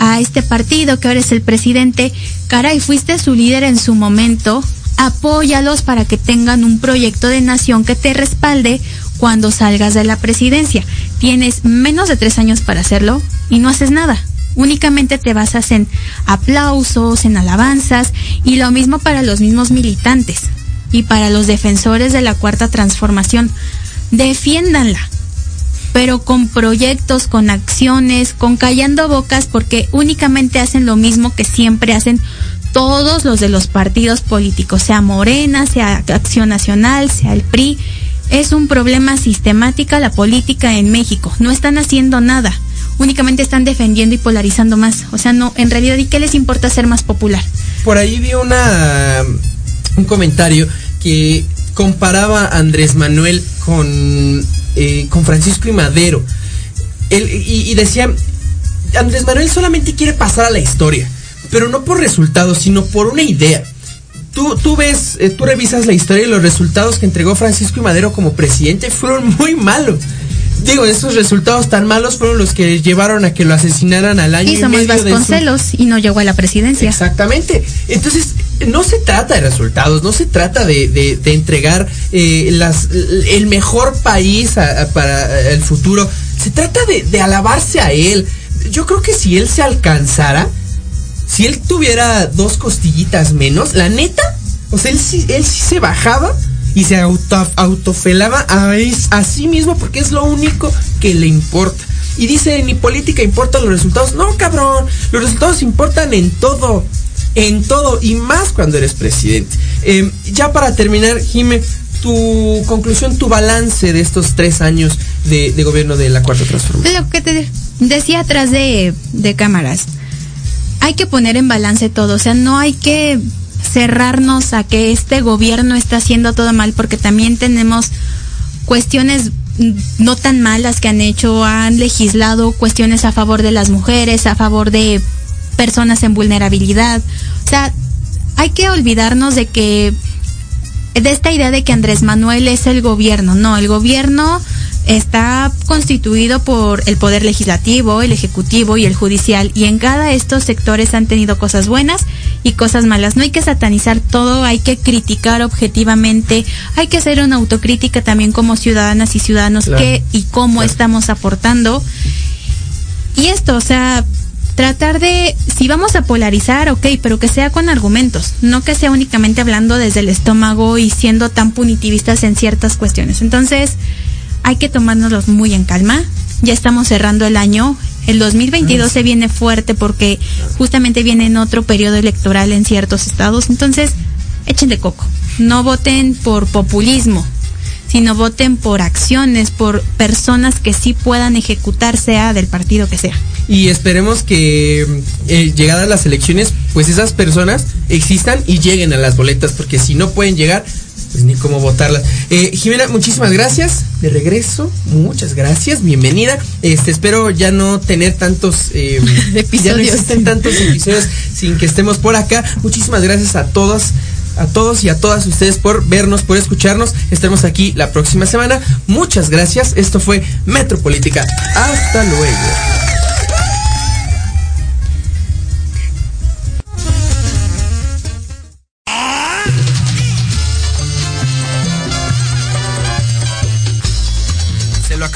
a este partido, que ahora es el presidente. Caray, fuiste su líder en su momento. Apóyalos para que tengan un proyecto de nación que te respalde cuando salgas de la presidencia. Tienes menos de tres años para hacerlo y no haces nada. Únicamente te basas en aplausos, en alabanzas y lo mismo para los mismos militantes y para los defensores de la cuarta transformación. Defiéndanla pero con proyectos, con acciones, con callando bocas, porque únicamente hacen lo mismo que siempre hacen todos los de los partidos políticos, sea Morena, sea Acción Nacional, sea el PRI. Es un problema sistemática la política en México. No están haciendo nada. Únicamente están defendiendo y polarizando más. O sea, no, en realidad, ¿y qué les importa ser más popular? Por ahí vi una un comentario que comparaba a Andrés Manuel con, eh, con Francisco y Madero. Él- y, decía, Andrés Manuel solamente quiere pasar a la historia, pero no por resultados, sino por una idea. Tú, tú ves, eh, tú revisas la historia y los resultados que entregó Francisco y Madero como presidente fueron <laughs> muy malos. Digo, esos resultados tan malos fueron los que llevaron a que lo asesinaran al año Y y somos medio de su- Vasconcelos y no llegó a la presidencia. Exactamente. Entonces, no se trata de resultados, no se trata de, de- de entregar eh, las, el mejor país a- a- para el futuro. Se trata de, de alabarse a él. Yo creo que si él se alcanzara, si él tuviera dos costillitas menos, la neta, o sea, él sí, él sí se bajaba y se auto, autofelaba a, a sí mismo porque es lo único que le importa. Y dice, ni política importan los resultados. No, cabrón, los resultados importan en todo, en todo, y más cuando eres presidente. Eh, ya para terminar, Jime, tu conclusión, tu balance de estos tres años de, de gobierno de la Cuarta Transformación. Lo que te decía atrás de, de cámaras, hay que poner en balance todo, o sea, no hay que cerrarnos a que este gobierno está haciendo todo mal, porque también tenemos cuestiones no tan malas que han hecho, han legislado cuestiones a favor de las mujeres, a favor de personas en vulnerabilidad. O sea, hay que olvidarnos de que de esta idea de que Andrés Manuel es el gobierno. No, el gobierno está constituido por el poder legislativo, el ejecutivo y el judicial y en cada estos sectores han tenido cosas buenas y cosas malas. No hay que satanizar todo, hay que criticar objetivamente, hay que hacer una autocrítica también como ciudadanas y ciudadanos Claro. qué y cómo Claro. estamos aportando. Y esto, o sea, tratar de, si vamos a polarizar, ok, pero que sea con argumentos, no que sea únicamente hablando desde el estómago y siendo tan punitivistas en ciertas cuestiones. Entonces, hay que tomárnoslos muy en calma. Ya estamos cerrando el año. El 2022 se viene fuerte porque justamente viene en otro periodo electoral en ciertos estados. Entonces, echen de coco. No voten por populismo, sino voten por acciones, por personas que sí puedan ejecutar, sea del partido que sea. Y esperemos que eh, llegadas las elecciones, pues esas personas existan y lleguen a las boletas, porque si no pueden llegar, pues ni cómo votarlas. Eh, Jimena, muchísimas gracias. De regreso, muchas gracias, bienvenida. Este, espero ya no tener tantos eh, <laughs> Ya no Episodios. existen tantos episodios sin que estemos por acá. Muchísimas gracias a todas a todos y a todas ustedes por vernos, por escucharnos. Estaremos aquí la próxima semana. Muchas gracias. Esto fue Metropolítica. Hasta luego.